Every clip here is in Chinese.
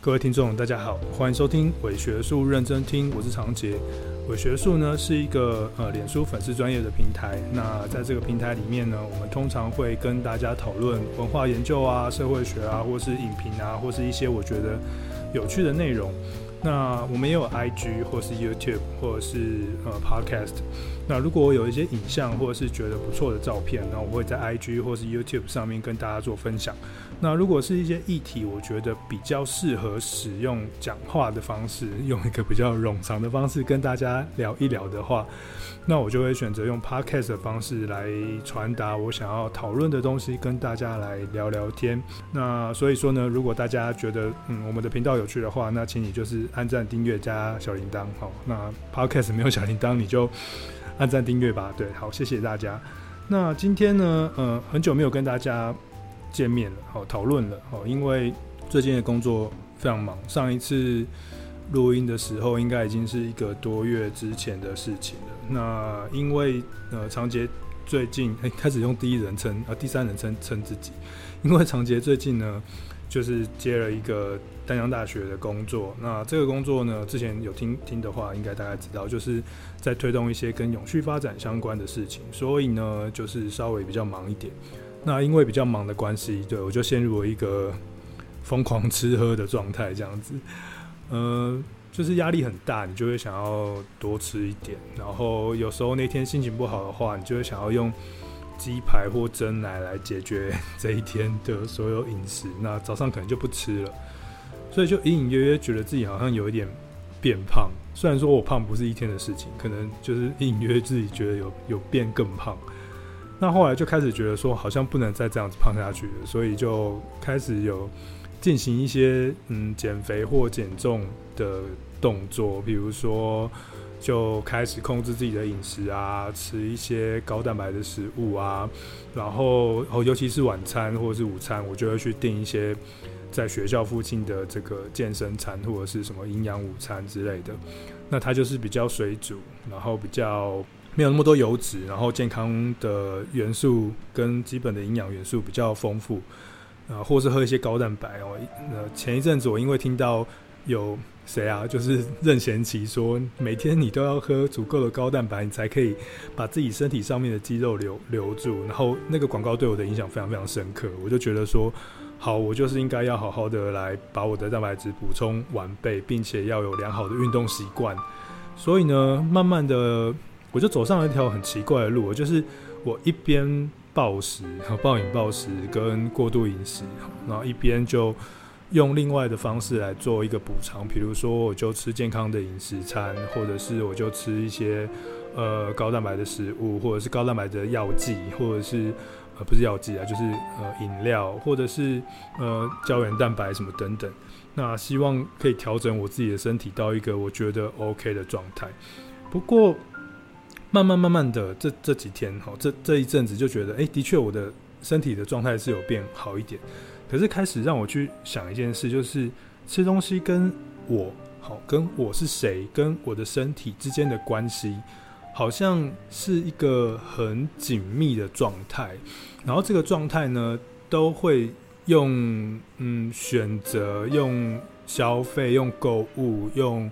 各位听众，大家好，欢迎收听伪学术认真听，我是常杰。伪学术呢是一个呃脸书粉丝专业的平台。那在这个平台里面呢，我们通常会跟大家讨论文化研究啊、社会学啊，或是影评啊，或是一些我觉得有趣的内容。那我们也有 IG 或是 YouTube 或者是呃 Podcast。那如果我有一些影像或者是觉得不错的照片，那我会在 IG 或是 YouTube 上面跟大家做分享。那如果是一些议题，我觉得比较适合使用讲话的方式，用一个比较冗长的方式跟大家聊一聊的话，那我就会选择用 Podcast 的方式来传达我想要讨论的东西，跟大家来聊聊天。那所以说呢，如果大家觉得嗯我们的频道有趣的话，那请你就是按赞、订阅加小铃铛。好，那 Podcast 没有小铃铛，你就。按赞订阅吧，对，好，谢谢大家。那今天呢，呃，很久没有跟大家见面了，好，讨论了，好，因为最近的工作非常忙，上一次录音的时候，应该已经是一个多月之前的事情了。那因为呃，长杰最近、开始用第一人称啊、呃，第三人称称自己，因为长杰最近呢。就是接了一个丹江大学的工作，那这个工作呢，之前有听听的话，应该大概知道，就是在推动一些跟永续发展相关的事情，所以呢，就是稍微比较忙一点。那因为比较忙的关系，对，我就陷入了一个疯狂吃喝的状态，这样子，呃，就是压力很大，你就会想要多吃一点，然后有时候那天心情不好的话，你就会想要用。鸡排或蒸奶来解决 这一天的所有饮食，那早上可能就不吃了，所以就隐隐约约觉得自己好像有一点变胖。虽然说我胖不是一天的事情，可能就是隐隐约约自己觉得有 有变更胖。那后来就开始觉得说，好像不能再这样子胖下去了，所以就开始有进行一些嗯减肥或减重的动作，比如说。就开始控制自己的饮食啊，吃一些高蛋白的食物啊，然后哦，尤其是晚餐或者是午餐，我就会去订一些在学校附近的这个健身餐或者是什么营养午餐之类的。那它就是比较水煮，然后比较没有那么多油脂，然后健康的元素跟基本的营养元素比较丰富啊，或是喝一些高蛋白哦。那前一阵子我因为听到有。谁啊？就是任贤齐说，每天你都要喝足够的高蛋白，你才可以把自己身体上面的肌肉留留住。然后那个广告对我的影响非常非常深刻，我就觉得说，好，我就是应该要好好的来把我的蛋白质补充完备，并且要有良好的运动习惯。所以呢，慢慢的我就走上了一条很奇怪的路，就是我一边暴食、暴饮暴食跟过度饮食，然后一边就。用另外的方式来做一个补偿，比如说我就吃健康的饮食餐，或者是我就吃一些呃高蛋白的食物，或者是高蛋白的药剂，或者是呃不是药剂啊，就是呃饮料，或者是呃胶原蛋白什么等等。那希望可以调整我自己的身体到一个我觉得 OK 的状态。不过慢慢慢慢的这这几天哈，这这一阵子就觉得，哎、的确我的身体的状态是有变好一点。可是开始让我去想一件事，就是吃东西跟我好，跟我是谁，跟我的身体之间的关系，好像是一个很紧密的状态。然后这个状态呢，都会用嗯选择、用消费、用购物、用。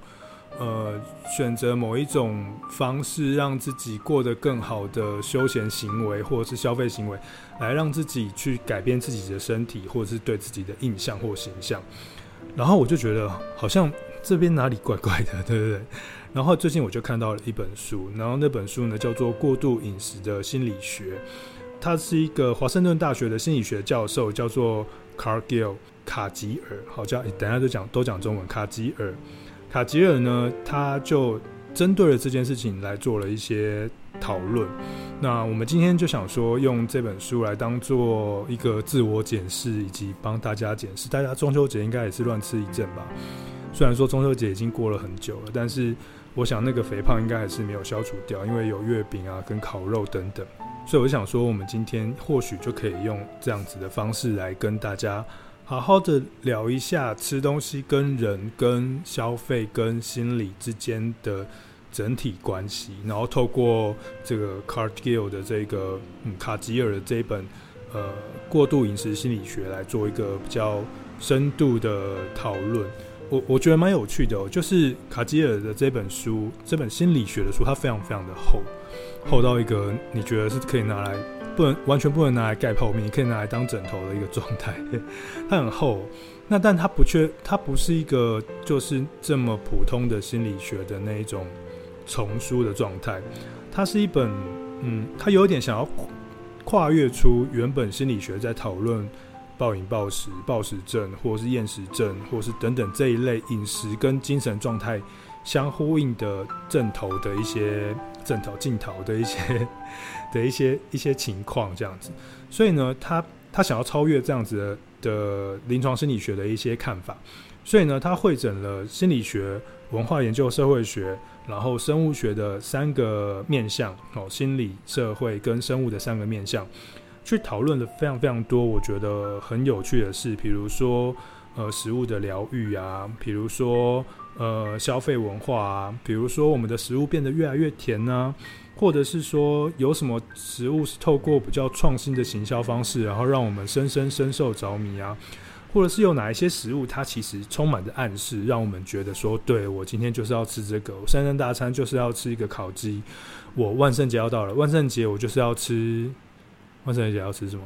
呃，选择某一种方式让自己过得更好的休闲行为，或者是消费行为，来让自己去改变自己的身体，或者是对自己的印象或形象。然后我就觉得好像这边哪里怪怪的，对不对？然后最近我就看到了一本书，然后那本书呢叫做《过度饮食的心理学》，他是一个华盛顿大学的心理学教授，叫做 Cargill 卡吉尔，好叫，等下都讲都讲中文，卡吉尔。卡吉尔呢，他就针对了这件事情来做了一些讨论。那我们今天就想说，用这本书来当做一个自我检视，以及帮大家检视。大家中秋节应该也是乱吃一阵吧？虽然说中秋节已经过了很久了，但是我想那个肥胖应该还是没有消除掉，因为有月饼啊、跟烤肉等等。所以我想说，我们今天或许就可以用这样子的方式来跟大家。好好的聊一下吃东西跟人、跟消费、跟心理之间的整体关系，然后透过这个 Cargill 的这个嗯卡吉尔的这一本呃过度饮食心理学来做一个比较深度的讨论。我我觉得蛮有趣的，就是卡吉尔的这本书，这本心理学的书，它非常非常的厚，厚到一个你觉得是可以拿来不能完全不能拿来盖泡面，你可以拿来当枕头的一个状态。它很厚，那但它不缺，它不是一个就是这么普通的心理学的那一种丛书的状态，它是一本嗯，它有点想要跨越出原本心理学在讨论。暴饮暴食、暴食症，或者是厌食症，或是等等这一类饮食跟精神状态相呼应的症头的一些症头、镜头的一些 的一些一些情况，这样子。所以呢，他他想要超越这样子的临床心理学的一些看法，所以呢，他会诊了心理学、文化研究、社会学，然后生物学的三个面向哦，心理、社会跟生物的三个面向。去讨论了非常非常多，我觉得很有趣的事，比如说呃食物的疗愈啊，比如说呃消费文化啊，比如说我们的食物变得越来越甜呢、或者是说有什么食物是透过比较创新的行销方式，然后让我们深深深受着迷啊，或者是有哪一些食物它其实充满着暗示，让我们觉得说，对，我今天就是要吃这个，我三餐大餐就是要吃一个烤鸡，我万圣节要到了，万圣节我就是要吃。万圣节要吃什么？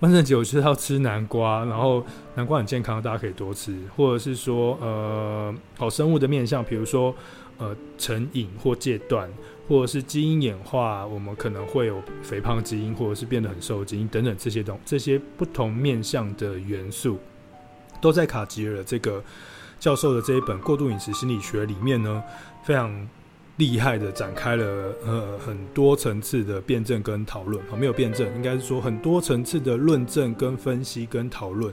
万圣节我就是要吃南瓜，然后南瓜很健康，大家可以多吃。或者是说，呃，好生物的面向，比如说，呃，成瘾或戒断，或者是基因演化，我们可能会有肥胖基因，或者是变得很瘦基因等等这些东这些不同面向的元素，都在卡吉尔这个教授的这一本《过度饮食心理学》里面呢，非常。厉害的展开了呃很多层次的辩证跟讨论啊，没有辩证，应该是说很多层次的论证跟分析跟讨论，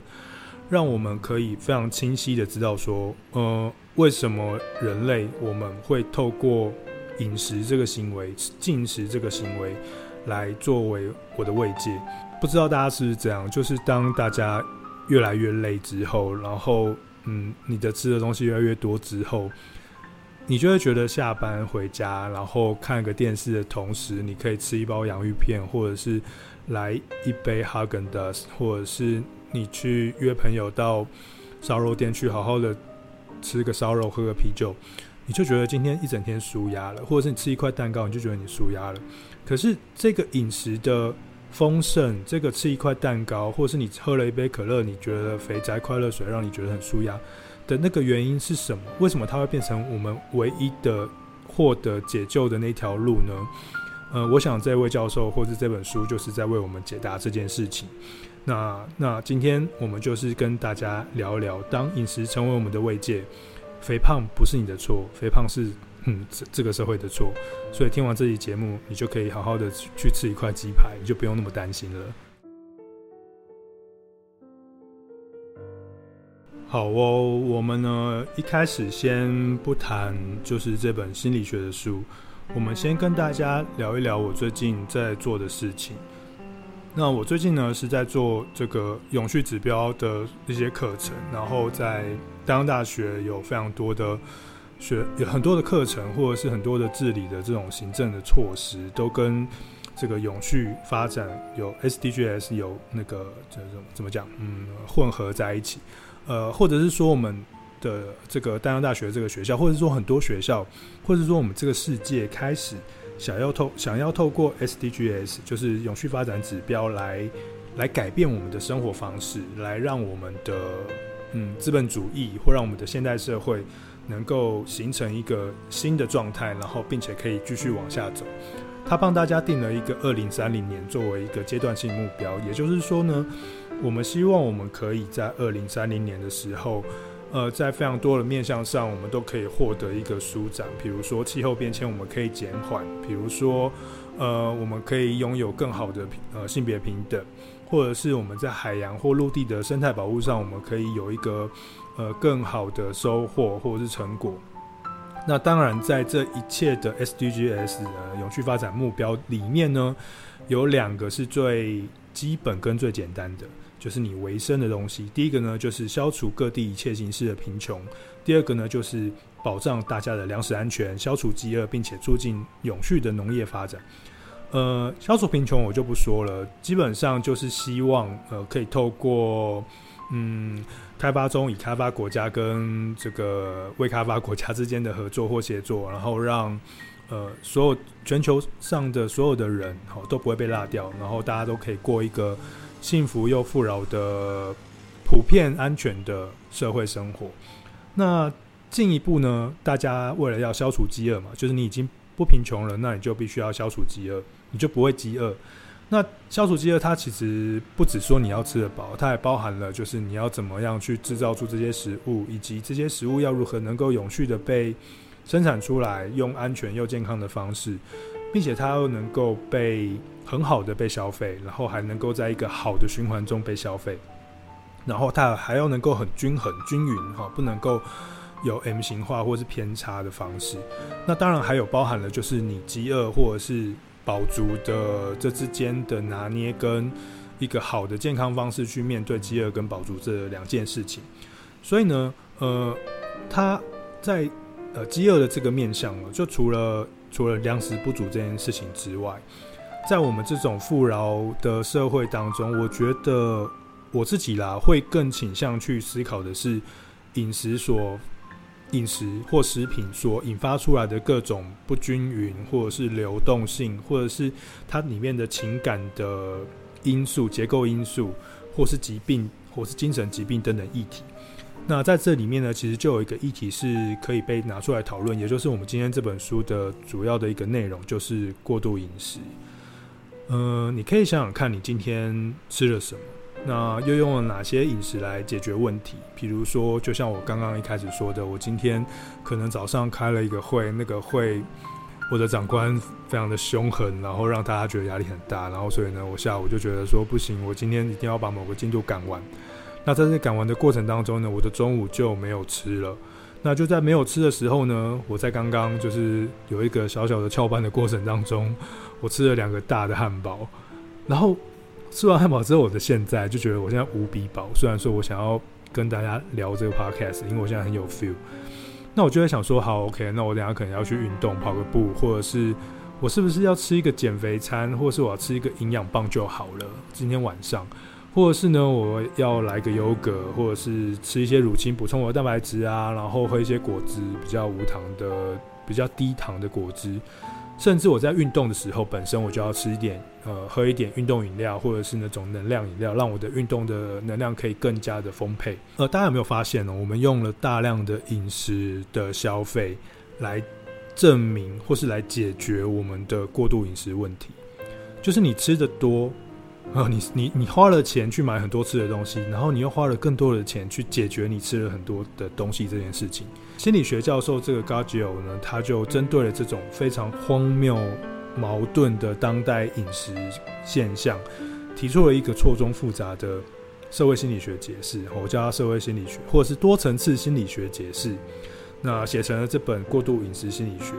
让我们可以非常清晰的知道说，呃，为什么人类我们会透过饮食这个行为、进食这个行为来作为我的慰藉？不知道大家是不是这样？就是当大家越来越累之后，然后嗯，你的吃的东西越来越多之后。你就会觉得下班回家，然后看个电视的同时，你可以吃一包洋芋片，或者是来一杯哈根达斯，或者是你去约朋友到烧肉店去好好的吃个烧肉，喝个啤酒，你就觉得今天一整天舒压了，或者是你吃一块蛋糕，你就觉得你舒压了。可是这个饮食的丰盛，这个吃一块蛋糕，或者是你喝了一杯可乐，你觉得肥宅快乐水让你觉得很舒压。的那个原因是什么？为什么它会变成我们唯一的获得解救的那条路呢？呃，我想这位教授或者这本书就是在为我们解答这件事情。那那今天我们就是跟大家聊一聊，当饮食成为我们的慰藉，肥胖不是你的错，肥胖是嗯这这个社会的错。所以听完这期节目，你就可以好好的去吃一块鸡排，你就不用那么担心了。好哦，我们呢一开始先不谈就是这本心理学的书，我们先跟大家聊一聊我最近在做的事情。那我最近呢是在做这个永续指标的一些课程，然后在大洋大学有非常多的学，有很多的课程，或者是很多的治理的这种行政的措施，都跟这个永续发展有 SDGs 有那个这种怎么讲，嗯，混合在一起。呃，或者是说我们的这个丹阳大学这个学校，或者说很多学校，或者说我们这个世界开始想要透想要透过 SDGs，就是永续发展指标来来改变我们的生活方式，来让我们的嗯资本主义或让我们的现代社会能够形成一个新的状态，然后并且可以继续往下走。他帮大家定了一个二零三零年作为一个阶段性目标，也就是说呢。我们希望我们可以在二零三零年的时候，呃，在非常多的面向上，我们都可以获得一个舒展。比如说气候变迁，我们可以减缓；比如说，呃，我们可以拥有更好的呃性别平等，或者是我们在海洋或陆地的生态保护上，我们可以有一个呃更好的收获或者是成果。那当然，在这一切的 SDGs 呃永续发展目标里面呢，有两个是最基本跟最简单的。就是你维生的东西。第一个呢，就是消除各地一切形式的贫穷；第二个呢，就是保障大家的粮食安全，消除饥饿，并且促进永续的农业发展。呃，消除贫穷我就不说了，基本上就是希望呃可以透过嗯，开发中已开发国家跟这个未开发国家之间的合作或协作，然后让呃所有全球上的所有的人好都不会被落掉，然后大家都可以过一个幸福又富饶的普遍安全的社会生活。那进一步呢，大家为了要消除饥饿嘛，就是你已经不贫穷了，那你就必须要消除饥饿，你就不会饥饿。那消除饥饿，它其实不只说你要吃得饱，它还包含了就是你要怎么样去制造出这些食物，以及这些食物要如何能够永续的被生产出来，用安全又健康的方式，并且它又能够被很好的被消费，然后还能够在一个好的循环中被消费，然后它还要能够很均衡均匀哈，不能够有 M 型化或是偏差的方式。那当然还有包含了就是你饥饿或者是。饱足的这之间的拿捏，跟一个好的健康方式去面对饥饿跟饱足这两件事情。所以呢，呃，他在呃饥饿的这个面向呢，就除了除了粮食不足这件事情之外，在我们这种富饶的社会当中，我觉得我自己啦会更倾向去思考的是饮食所。饮食或食品所引发出来的各种不均匀，或者是流动性，或者是它里面的情感的因素、结构因素，或是疾病，或是精神疾病等等议题。那在这里面呢，其实就有一个议题是可以被拿出来讨论，也就是我们今天这本书的主要的一个内容，就是过度饮食。呃，你可以想想看你今天吃了什么。那又用了哪些饮食来解决问题？比如说，就像我刚刚一开始说的，我今天可能早上开了一个会，那个会我的长官非常的凶狠，然后让大家觉得压力很大，然后所以呢，我下午就觉得说不行，我今天一定要把某个进度赶完。那在这赶完的过程当中呢，我的中午就没有吃了。那就在没有吃的时候呢，我在刚刚就是有一个小小的翘班的过程当中，我吃了两个大的汉堡，然后。吃完汉堡之后，我的现在就觉得我现在无比饱。虽然说我想要跟大家聊这个 podcast，因为我现在很有 feel。那我就在想说，好，OK，那我等下可能要去运动，跑个步，或者是我是不是要吃一个减肥餐，或是我要吃一个营养棒就好了？今天晚上，或者是呢，我要来个优格，或者是吃一些乳清补充我的蛋白质啊，然后喝一些果汁，比较无糖的、比较低糖的果汁。甚至我在运动的时候，本身我就要吃一点，呃，喝一点运动饮料，或者是那种能量饮料，让我的运动的能量可以更加的丰沛。呃，大家有没有发现呢？我们用了大量的饮食的消费来证明或是来解决我们的过度饮食问题，就是你吃的多。啊，你你你花了钱去买很多吃的东西，然后你又花了更多的钱去解决你吃了很多的东西这件事情。心理学教授这个 Gargio 呢，他就针对了这种非常荒谬、矛盾的当代饮食现象，提出了一个错综复杂的社会心理学解释，我叫它社会心理学，或者是多层次心理学解释。那写成了这本《过度饮食心理学》。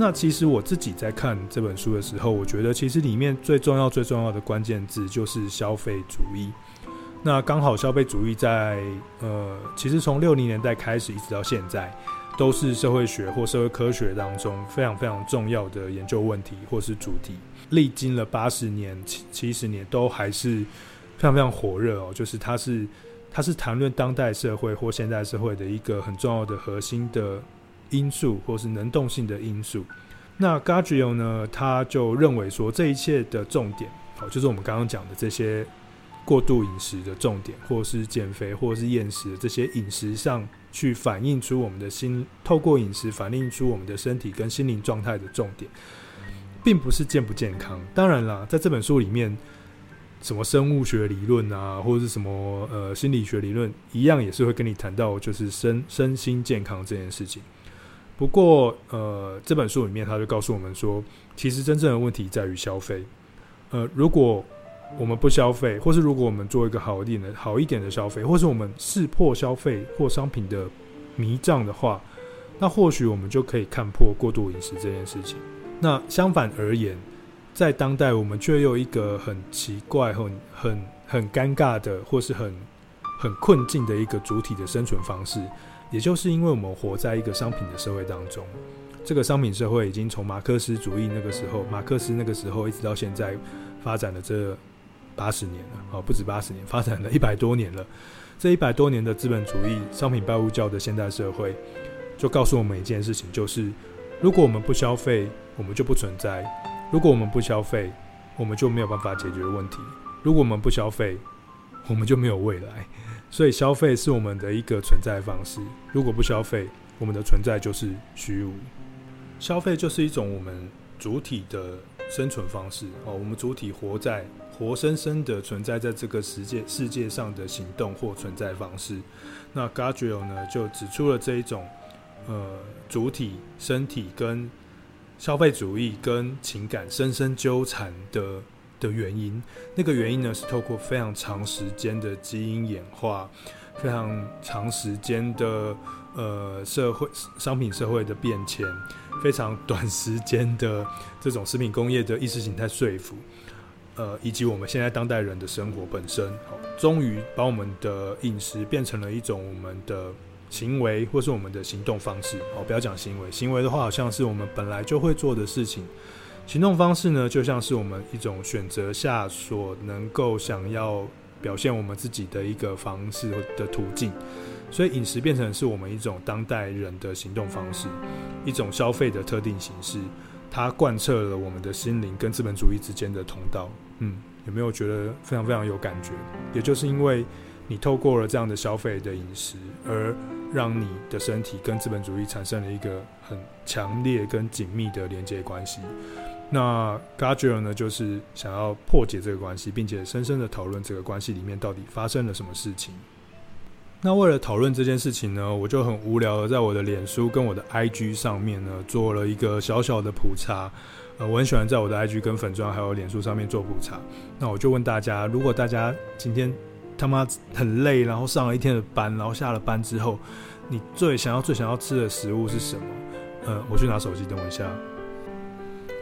那其实我自己在看这本书的时候，我觉得其实里面最重要、最重要的关键字就是消费主义。那刚好消费主义在呃，其实从六零年代开始一直到现在，都是社会学或社会科学当中非常非常重要的研究问题或是主题。历经了八十年、七七十年，都还是非常非常火热哦。就是它是它是谈论当代社会或现代社会的一个很重要的核心的。因素或是能动性的因素，那 g a r g i o 呢？他就认为说，这一切的重点，好，就是我们刚刚讲的这些过度饮食的重点，或是减肥，或是厌食这些饮食上去反映出我们的心，透过饮食反映出我们的身体跟心灵状态的重点，并不是健不健康。当然啦，在这本书里面，什么生物学理论啊，或者是什么呃心理学理论，一样也是会跟你谈到，就是身身心健康这件事情。不过，呃，这本书里面他就告诉我们说，其实真正的问题在于消费。呃，如果我们不消费，或是如果我们做一个好一点的、好一点的消费，或是我们识破消费或商品的迷障的话，那或许我们就可以看破过度饮食这件事情。那相反而言，在当代我们却有一个很奇怪、很很很尴尬的，或是很很困境的一个主体的生存方式。也就是因为我们活在一个商品的社会当中，这个商品社会已经从马克思主义那个时候，马克思那个时候一直到现在发展了这八十年了，哦，不止八十年，发展了一百多年了。这一百多年的资本主义、商品拜物教的现代社会，就告诉我们一件事情，就是如果我们不消费，我们就不存在；如果我们不消费，我们就没有办法解决问题；如果我们不消费，我们就没有未来。所以，消费是我们的一个存在方式。如果不消费，我们的存在就是虚无。消费就是一种我们主体的生存方式哦，我们主体活在。活生生的存在在这个世界世界上的行动或存在方式，那 Gadriel 呢就指出了这一种呃主体身体跟消费主义跟情感深深纠缠的的原因。那个原因呢是透过非常长时间的基因演化，非常长时间的呃社会商品社会的变迁，非常 短时间的这种食品工业的意识形态说服。呃，以及我们现在当代人的生活本身，好，终于把我们的饮食变成了一种我们的行为，或是我们的行动方式。好，不要讲行为，行为的话好像是我们本来就会做的事情。行动方式呢，就像是我们一种选择下所能够想要表现我们自己的一个方式的途径。所以，饮食变成是我们一种当代人的行动方式，一种消费的特定形式。它贯彻了我们的心灵跟资本主义之间的通道。嗯，有没有觉得非常非常有感觉？也就是因为你透过了这样的消费的饮食，而让你的身体跟资本主义产生了一个很强烈跟紧密的连接关系。那 Gadriel 呢，就是想要破解这个关系，并且深深的讨论这个关系里面到底发生了什么事情。那为了讨论这件事情呢，我就很无聊的在我的脸书跟我的 IG 上面呢，做了一个小小的普查。呃，我很喜欢在我的 IG 跟粉专还有脸书上面做普查。那我就问大家，如果大家今天他妈很累，然后上了一天的班，然后下了班之后，你最想要、最想要吃的食物是什么？呃，我去拿手机，等我一下。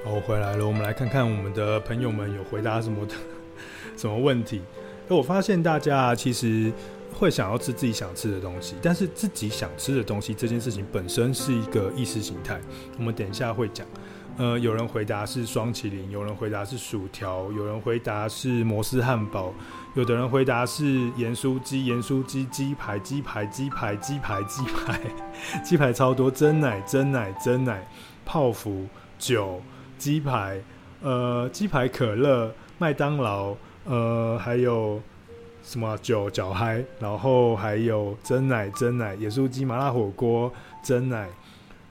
好，我回来了。我们来看看我们的朋友们有回答什么的 什么问题。那我发现大家其实。会想要吃自己想吃的东西，但是自己想吃的东西这件事情本身是一个意识形态。我们等一下会讲。呃，有人回答是双麒麟，有人回答是薯条，有人回答是摩斯汉堡，有的人回答是盐酥鸡、盐酥鸡、鸡排、鸡排、鸡排、鸡排、鸡排，鸡排超多，珍奶、珍奶、珍奶，泡芙、酒、鸡排，呃，鸡排、可乐、麦当劳，呃，还有。什么酒脚嗨，然后还有真奶、真奶、野酥鸡、麻辣火锅、真奶，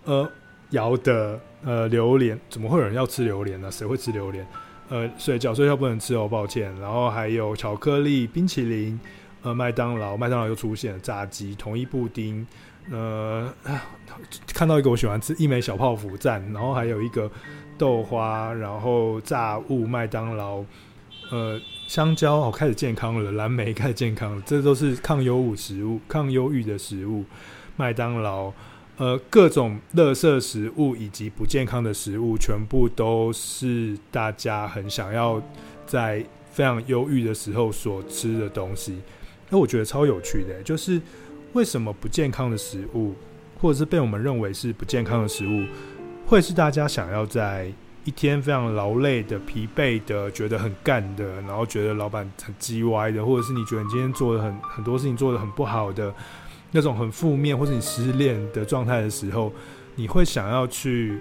呃，摇的呃榴莲，怎么会有人要吃榴莲呢？谁会吃榴莲？呃，水饺睡觉不能吃哦，抱歉。然后还有巧克力、冰淇淋，呃，麦当劳，麦当劳又出现了炸鸡、统一布丁，呃，看到一个我喜欢吃一枚小泡芙赞，然后还有一个豆花，然后炸物麦当劳，呃。香蕉哦，开始健康了；蓝莓开始健康了，这都是抗忧郁食物、抗忧郁的食物。麦当劳，呃，各种垃圾食物以及不健康的食物，全部都是大家很想要在非常忧郁的时候所吃的东西。那我觉得超有趣的，就是为什么不健康的食物，或者是被我们认为是不健康的食物，会是大家想要在。一天非常劳累的、疲惫的、觉得很干的，然后觉得老板很叽歪的，或者是你觉得你今天做的很很多事情做的很不好的那种很负面，或者你失恋的状态的时候，你会想要去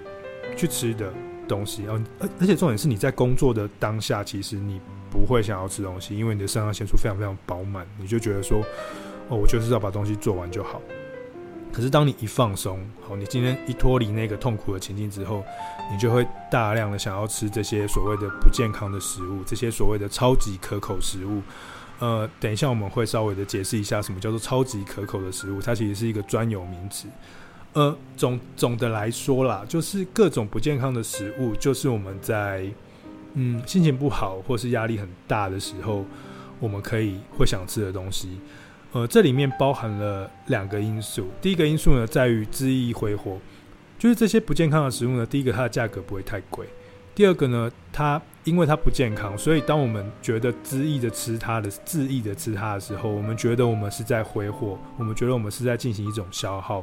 去吃的东西。而而且重点是你在工作的当下，其实你不会想要吃东西，因为你的肾上腺素非常非常饱满，你就觉得说，哦，我就是要把东西做完就好。可是，当你一放松，好，你今天一脱离那个痛苦的情境之后，你就会大量的想要吃这些所谓的不健康的食物，这些所谓的超级可口食物。呃，等一下我们会稍微的解释一下什么叫做超级可口的食物，它其实是一个专有名词。呃，总总的来说啦，就是各种不健康的食物，就是我们在嗯心情不好或是压力很大的时候，我们可以会想吃的东西。呃，这里面包含了两个因素。第一个因素呢，在于恣意挥霍，就是这些不健康的食物呢，第一个它的价格不会太贵。第二个呢，它因为它不健康，所以当我们觉得恣意的吃它的恣意的吃它的时候，我们觉得我们是在挥霍，我们觉得我们是在进行一种消耗。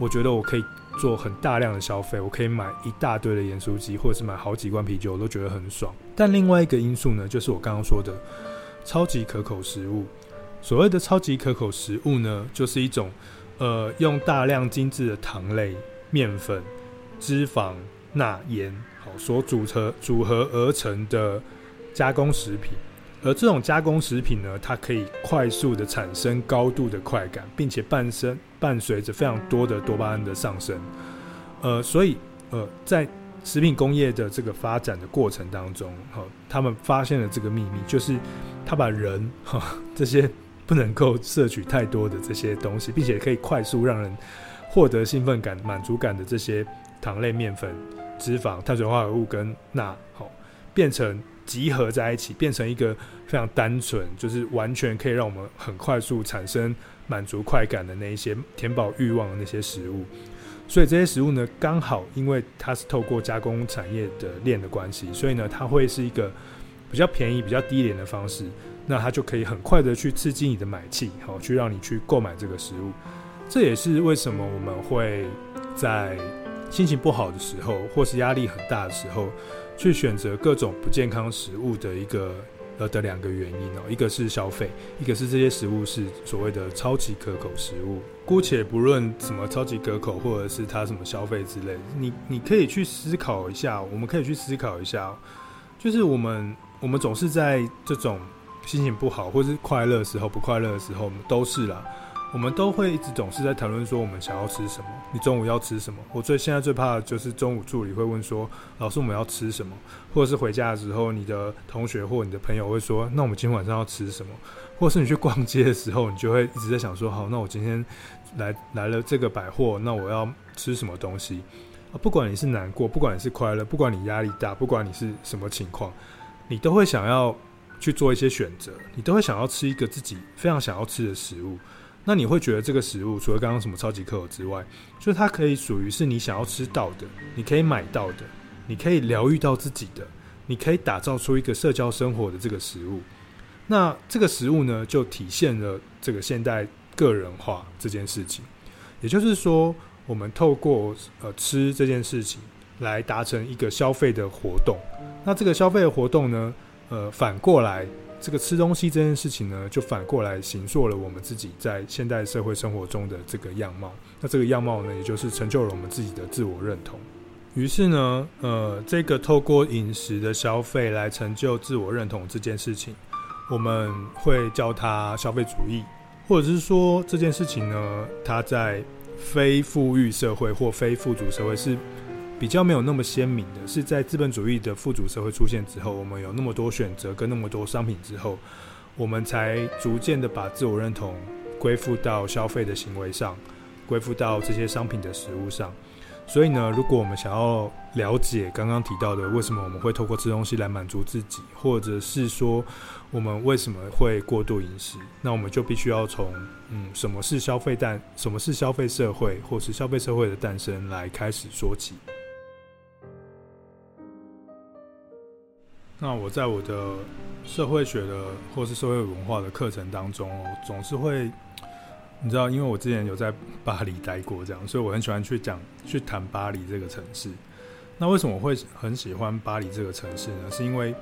我觉得我可以做很大量的消费，我可以买一大堆的盐酥鸡，或者是买好几罐啤酒，我都觉得很爽。但另外一个因素呢，就是我刚刚说的。超级可口食物。所谓的超级可口食物呢，就是一种呃用大量精致的糖类、面粉、脂肪、钠、盐好所组成组合而成的加工食品。而这种加工食品呢，它可以快速的产生高度的快感，并且伴生伴随着非常多的多巴胺的上升。呃，所以呃，在食品工业的这个发展的过程当中，哈、他们发现了这个秘密，就是他把人哈、这些不能够摄取太多的这些东西，并且可以快速让人获得兴奋感、满足感的这些糖类、面粉、脂肪、碳水化合物跟钠，好、变成。集合在一起，变成一个非常单纯，就是完全可以让我们很快速产生满足快感的那一些填饱欲望的那些食物。所以这些食物呢，刚好因为它是透过加工产业的链的关系，所以呢，它会是一个比较便宜、比较低廉的方式。那它就可以很快的去刺激你的买气，好，去让你去购买这个食物。这也是为什么我们会在心情不好的时候，或是压力很大的时候。去选择各种不健康食物的一个呃的两个原因哦，一个是消费，一个是这些食物是所谓的超级可口食物。姑且不论什么超级可口，或者是它什么消费之类，你你可以去思考一下，我们可以去思考一下，就是我们我们总是在这种心情不好或是快乐时候，不快乐的时候，我们都是啦。我们都会一直总是在谈论说我们想要吃什么，你中午要吃什么？我最现在最怕的就是中午助理会问说，老师我们要吃什么？或者是回家的时候，你的同学或你的朋友会说，那我们今天晚上要吃什么？或者是你去逛街的时候，你就会一直在想说，好，那我今天来来了这个百货，那我要吃什么东西？啊，不管你是难过，不管你是快乐，不管你压力大，不管你是什么情况，你都会想要去做一些选择，你都会想要吃一个自己非常想要吃的食物。那你会觉得这个食物除了刚刚什么超级可口之外，就是它可以属于是你想要吃到的，你可以买到的，你可以疗愈到自己的，你可以打造出一个社交生活的这个食物。那这个食物呢，就体现了这个现代个人化这件事情。也就是说，我们透过呃吃这件事情来达成一个消费的活动。那这个消费的活动呢，呃，反过来。这个吃东西这件事情呢，就反过来形塑了我们自己在现代社会生活中的这个样貌。那这个样貌呢，也就是成就了我们自己的自我认同。于是呢，呃，这个透过饮食的消费来成就自我认同这件事情，我们会叫它消费主义，或者是说这件事情呢，它在非富裕社会或非富足社会是。比较没有那么鲜明的是，在资本主义的富足社会出现之后，我们有那么多选择跟那么多商品之后，我们才逐渐的把自我认同归附到消费的行为上，归附到这些商品的食物上。所以呢，如果我们想要了解刚刚提到的为什么我们会透过吃东西来满足自己，或者是说我们为什么会过度饮食，那我们就必须要从嗯，什么是消费诞，什么是消费社会，或是消费社会的诞生来开始说起。那我在我的社会学的或是社会文化的课程当中，总是会，你知道，因为我之前有在巴黎待过，这样，所以我很喜欢去讲去谈巴黎这个城市。那为什么我会很喜欢巴黎这个城市呢？是因为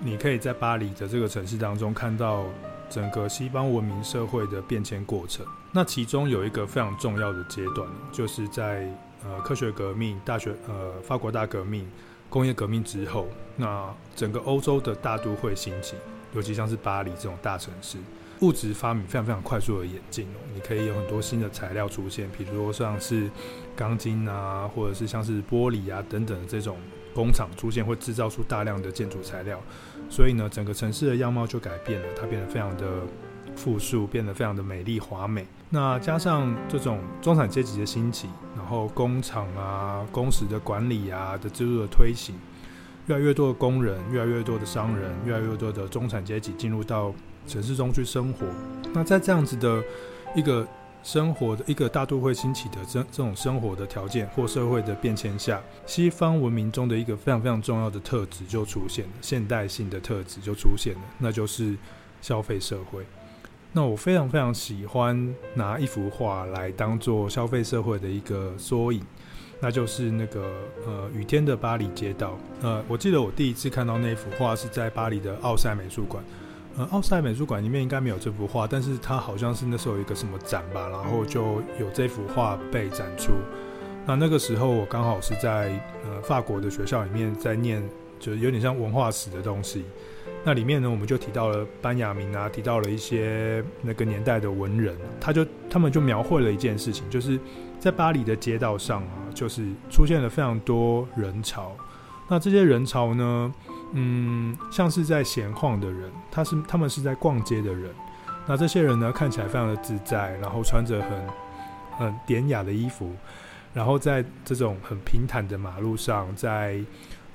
你可以在巴黎的这个城市当中看到整个西方文明社会的变迁过程。那其中有一个非常重要的阶段，就是在呃科学革命、大学呃法国大革命。工业革命之后，那整个欧洲的大都会兴起，尤其像是巴黎这种大城市，物质发明非常非常快速的演进哦。你可以有很多新的材料出现，比如说像是钢筋啊，或者是像是玻璃啊等等的这种工厂出现，会制造出大量的建筑材料。所以呢，整个城市的样貌就改变了，它变得非常的富庶，变得非常的美丽华美。那加上这种中产阶级的兴起，然后工厂啊、工时的管理啊的制度的推行，越来越多的工人、越来越多的商人、越来越多的中产阶级进入到城市中去生活。那在这样子的一个生活的一个大都会兴起的这这种生活的条件或社会的变迁下，西方文明中的一个非常非常重要的特质就出现了，现代性的特质就出现了，那就是消费社会。那我非常非常喜欢拿一幅画来当做消费社会的一个缩影，那就是那个呃雨天的巴黎街道。呃，我记得我第一次看到那幅画是在巴黎的奥赛美术馆，呃，奥赛美术馆里面应该没有这幅画，但是它好像是那时候有一个什么展吧，然后就有这幅画被展出。那那个时候我刚好是在呃法国的学校里面在念，就有点像文化史的东西。那里面呢，我们就提到了班雅明啊，提到了一些那个年代的文人，他就他们就描绘了一件事情，就是在巴黎的街道上啊，就是出现了非常多人潮。那这些人潮呢，嗯，像是在闲晃的人，他是他们是在逛街的人。那这些人呢，看起来非常的自在，然后穿着很很典雅的衣服，然后在这种很平坦的马路上，在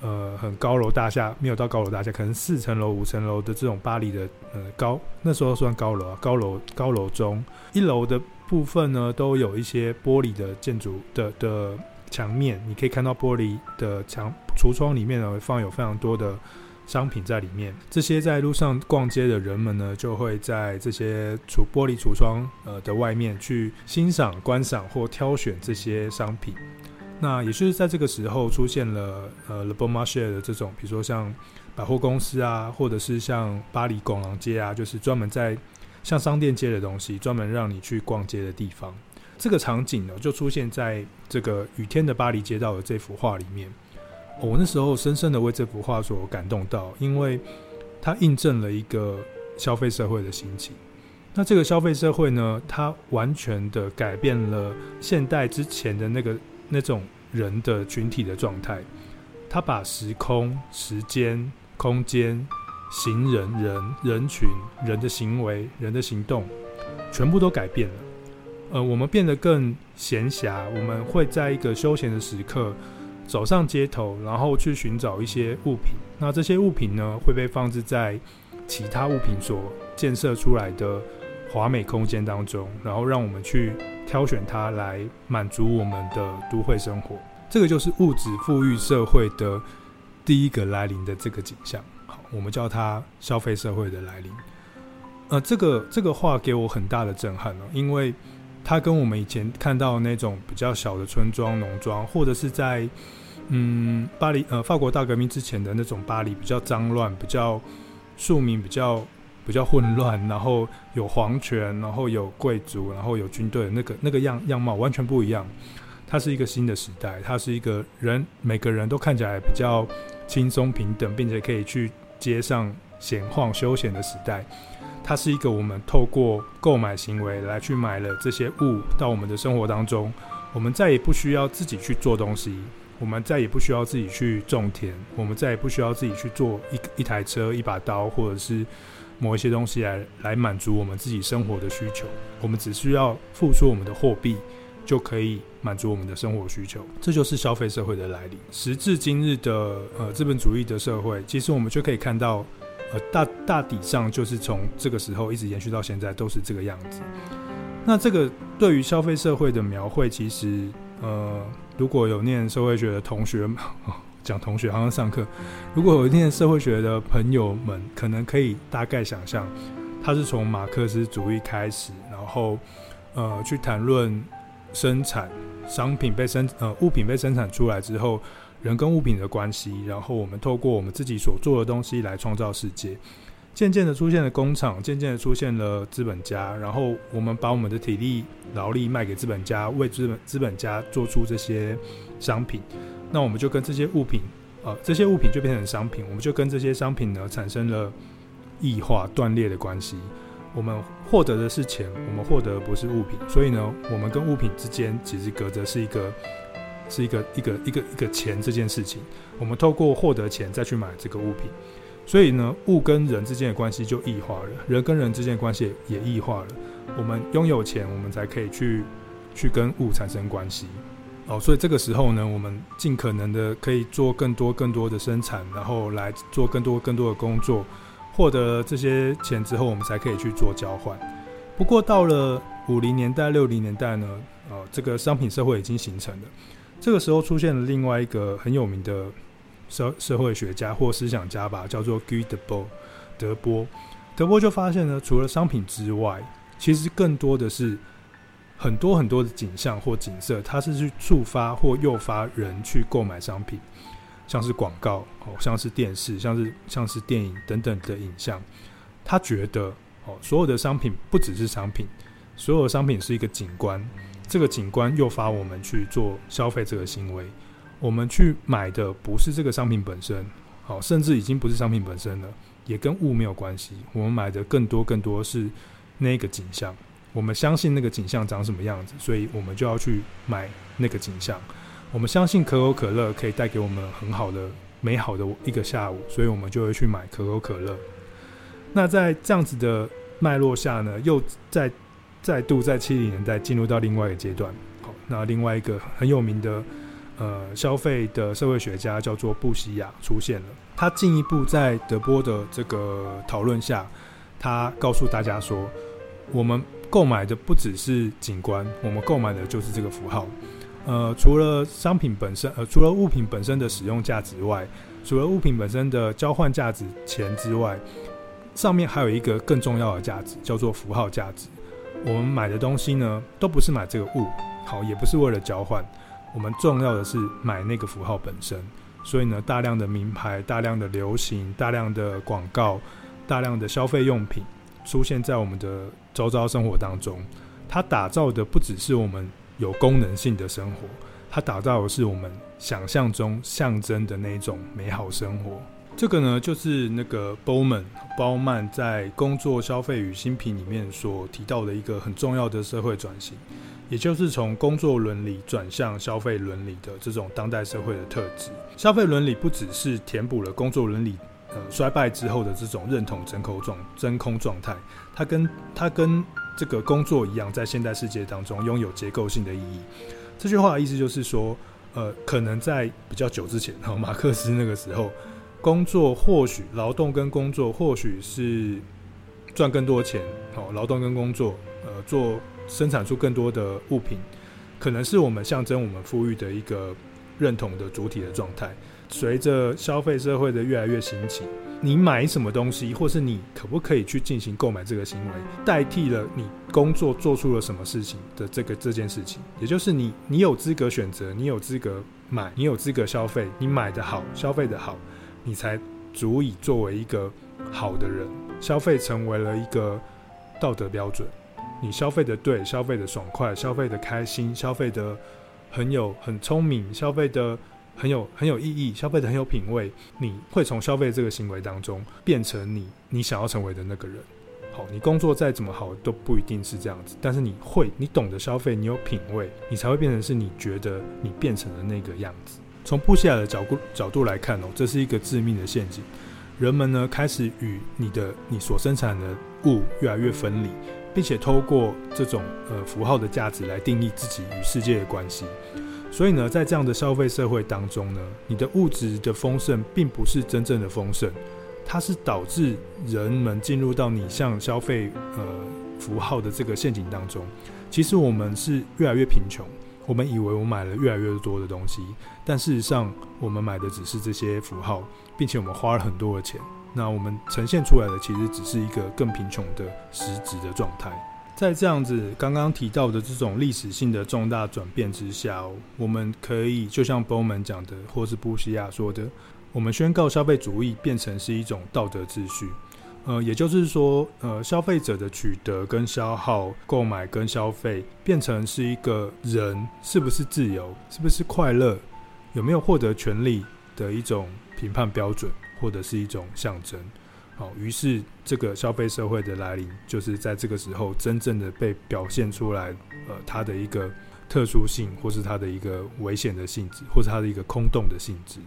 呃很高楼大厦，没有到高楼大厦，可能四层楼、五层楼的这种巴黎的呃高，那时候算高楼啊，高楼高楼中，一楼的部分呢，都有一些玻璃的建筑的的。墙面你可以看到玻璃的墙橱窗里面呢，放有非常多的商品在里面。这些在路上逛街的人们呢，就会在这些橱玻璃橱窗呃的外面去欣赏、观赏或挑选这些商品。那也就是在这个时候出现了呃 Le Bon Marché 的这种，比如说像百货公司啊，或者是像巴黎拱廊街啊，就是专门在像商店街的东西，专门让你去逛街的地方。这个场景呢，就出现在这个雨天的巴黎街道的这幅画里面。我那时候深深的为这幅画所感动到，因为它印证了一个消费社会的兴起。那这个消费社会呢，它完全的改变了现代之前的那个那种人的群体的状态。它把时空、时间、空间、行人、人、人群、人的行为、人的行动，全部都改变了。呃，我们变得更闲暇，我们会在一个休闲的时刻走上街头，然后去寻找一些物品。那这些物品呢，会被放置在其他物品所建设出来的华美空间当中，然后让我们去挑选它来满足我们的都会生活。这个就是物质富裕社会的第一个来临的这个景象。好，我们叫它消费社会的来临。呃，这个这个话给我很大的震撼哦，因为。它跟我们以前看到那种比较小的村庄、农庄，或者是在嗯巴黎呃法国大革命之前的那种巴黎比较脏乱、比较庶民、比较比较混乱，然后有皇权，然后有贵族，然后有军队那个那个样样貌完全不一样。它是一个新的时代，它是一个人每个人都看起来比较轻松平等，并且可以去街上闲晃休闲的时代。它是一个我们透过购买行为来去买了这些物到我们的生活当中，我们再也不需要自己去做东西，我们再也不需要自己去种田，我们再也不需要自己去做一一台车、一把刀或者是某一些东西来来满足我们自己生活的需求。我们只需要付出我们的货币，就可以满足我们的生活需求。这就是消费社会的来临。时至今日的呃资本主义的社会，其实我们就可以看到。呃，大大体上就是从这个时候一直延续到现在都是这个样子。那这个对于消费社会的描绘，其实呃，如果有念社会学的同学，讲同学好像上课，如果有念社会学的朋友们，可能可以大概想象，他是从马克思主义开始，然后呃，去谈论生产商品被生呃物品被生产出来之后。人跟物品的关系，然后我们透过我们自己所做的东西来创造世界。渐渐的出现了工厂，渐渐的出现了资本家，然后我们把我们的体力劳力卖给资本家，为资本资本家做出这些商品。那我们就跟这些物品，呃，这些物品就变成商品，我们就跟这些商品呢产生了异化断裂的关系。我们获得的是钱，我们获得的不是物品，所以呢，我们跟物品之间其实隔着是一个。是一个一个一个一个钱这件事情，我们透过获得钱再去买这个物品，所以呢，物跟人之间的关系就异化了，人跟人之间的关系也异化了。我们拥有钱，我们才可以去去跟物产生关系。哦，所以这个时候呢，我们尽可能的可以做更多更多的生产，然后来做更多更多的工作，获得这些钱之后，我们才可以去做交换。不过到了五零年代、六零年代呢，呃，这个商品社会已经形成了。这个时候出现了另外一个很有名的社社会学家或思想家吧，叫做 Guy Debord 德波。德波就发现呢，除了商品之外，其实更多的是很多很多的景象或景色，它是去触发或诱发人去购买商品，像是广告哦，像是电视，像是像是电影等等的影像。他觉得哦，所有的商品不只是商品，所有的商品是一个景观，这个景观诱发我们去做消费这个行为。我们去买的不是这个商品本身，好，甚至已经不是商品本身了，也跟物没有关系。我们买的更多更多是那个景象，我们相信那个景象长什么样子，所以我们就要去买那个景象。我们相信可口可乐可以带给我们很好的、美好的一个下午，所以我们就会去买可口可乐。那在这样子的脉络下呢，又再再度在七零年代进入到另外一个阶段。好，那另外一个很有名的。呃，消费的社会学家叫做布西亚出现了。他进一步在德波的这个讨论下，他告诉大家说，我们购买的不只是景观，我们购买的就是这个符号。呃，除了商品本身，呃，除了物品本身的使用价值外，除了物品本身的交换价值钱之外，上面还有一个更重要的价值，叫做符号价值。我们买的东西呢，都不是买这个物，好，也不是为了交换。我们重要的是买那个符号本身，所以呢，大量的名牌、大量的流行、大量的广告、大量的消费用品出现在我们的周遭生活当中。它打造的不只是我们有功能性的生活，它打造的是我们想象中象征的那种美好生活。这个呢，就是那个 Bowman 鲍曼在《工作、消费与新品》里面所提到的一个很重要的社会转型。也就是从工作伦理转向消费伦理的这种当代社会的特质。消费伦理不只是填补了工作伦理呃衰败之后的这种认同真空状真空状态，它跟它跟这个工作一样，在现代世界当中拥有结构性的意义。这句话的意思就是说，呃，可能在比较久之前，哈，马克思那个时候，工作或许劳动跟工作或许是赚更多钱，好，劳动跟工作，呃，做。生产出更多的物品，可能是我们象征我们富裕的一个认同的主体的状态。随着消费社会的越来越兴起，你买什么东西，或是你可不可以去进行购买这个行为，代替了你工作做出了什么事情的这个这件事情。也就是你，你有资格选择，你有资格买，你有资格消费，你买得好，消费得好，你才足以作为一个好的人。消费成为了一个道德标准。你消费的对，消费的爽快，消费的开心，消费的很有很聪明，消费的很有很有意义，消费的很有品味，你会从消费这个行为当中变成你你想要成为的那个人。好，你工作再怎么好都不一定是这样子，但是你会，你懂得消费，你有品味，你才会变成是你觉得你变成了那个样子。从布希亚的角度角度来看哦，这是一个致命的陷阱。人们呢开始与你的你所生产的物越来越分离。并且透过这种呃符号的价值来定义自己与世界的关系，所以呢，在这样的消费社会当中呢，你的物质的丰盛并不是真正的丰盛，它是导致人们进入到你像消费呃符号的这个陷阱当中。其实我们是越来越贫穷，我们以为我买了越来越多的东西，但事实上我们买的只是这些符号，并且我们花了很多的钱。那我们呈现出来的其实只是一个更贫穷的实质的状态。在这样子刚刚提到的这种历史性的重大转变之下，我们可以就像 Bowman 讲的，或是布西亚说的，我们宣告消费主义变成是一种道德秩序。呃，也就是说，呃，消费者的取得跟消耗、购买跟消费，变成是一个人是不是自由、是不是快乐、有没有获得权利的一种评判标准。或者是一种象征，好，于是这个消费社会的来临，就是在这个时候真正的被表现出来，呃，它的一个特殊性，或是它的一个危险的性质，或是它的一个空洞的性质。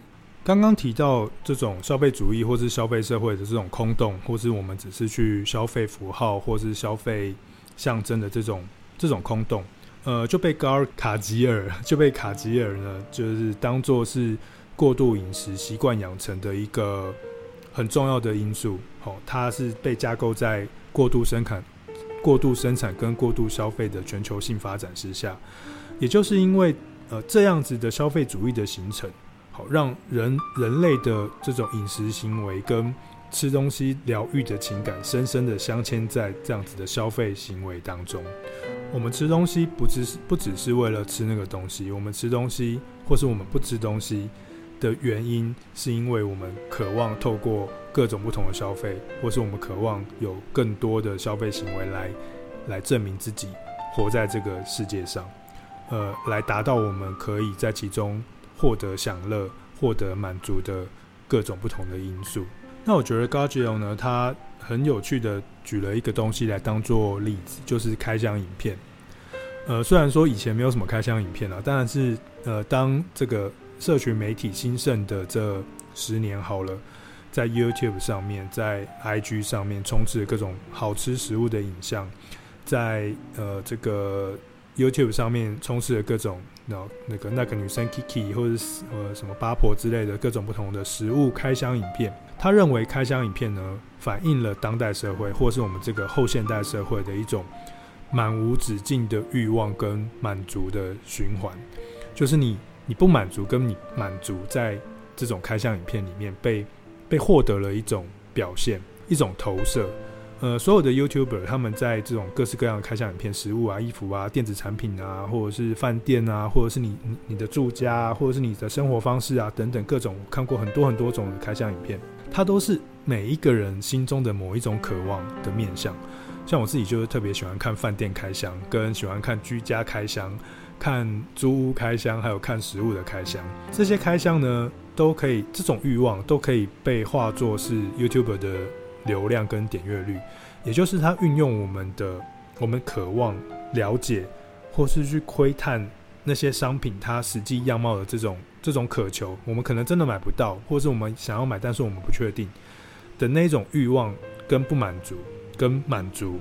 刚刚提到这种消费主义，或是消费社会的这种空洞，或是我们只是去消费符号，或是消费象征的这种这种空洞，呃，就被高尔卡吉尔就被卡吉尔呢，就是当做是。过度饮食习惯养成的一个很重要的因素，哦，它是被架构在过度生产、过度生产跟过度消费的全球性发展之下。也就是因为呃这样子的消费主义的形成，好让人人类的这种饮食行为跟吃东西疗愈的情感，深深的镶嵌在这样子的消费行为当中。我们吃东西不只是不只是为了吃那个东西，我们吃东西或是我们不吃东西。的原因是因为我们渴望透过各种不同的消费，或是我们渴望有更多的消费行为来来证明自己活在这个世界上，呃，来达到我们可以在其中获得享乐、获得满足的各种不同的因素。那我觉得 Gardio 呢，他很有趣的举了一个东西来当做例子，就是开箱影片。呃，虽然说以前没有什么开箱影片啊，但是呃，当这个社群媒体兴盛的这十年好了，在 YouTube 上面，在 IG 上面充斥各种好吃食物的影像，在呃这个 YouTube 上面充斥了各种那那个那个女生 Kiki 或者呃什么八婆之类的各种不同的食物开箱影片。他认为开箱影片呢，反映了当代社会或是我们这个后现代社会的一种满无止境的欲望跟满足的循环，就是你你不满足跟你满足，在这种开箱影片里面被被获得了一种表现，一种投射。呃，所有的 YouTuber 他们在这种各式各样的开箱影片，食物啊、衣服啊、电子产品啊，或者是饭店啊，或者是你你的住家啊，或者是你的生活方式啊等等各种，看过很多很多种的开箱影片，它都是每一个人心中的某一种渴望的面向。像我自己就是特别喜欢看饭店开箱，跟喜欢看居家开箱、看租屋开箱，还有看食物的开箱。这些开箱呢，都可以这种欲望都可以被化作是 YouTube 的流量跟点阅率，也就是他运用我们的我们渴望了解，或是去窥探那些商品它实际样貌的这种这种渴求，我们可能真的买不到，或是我们想要买，但是我们不确定的那种欲望跟不满足。跟满足，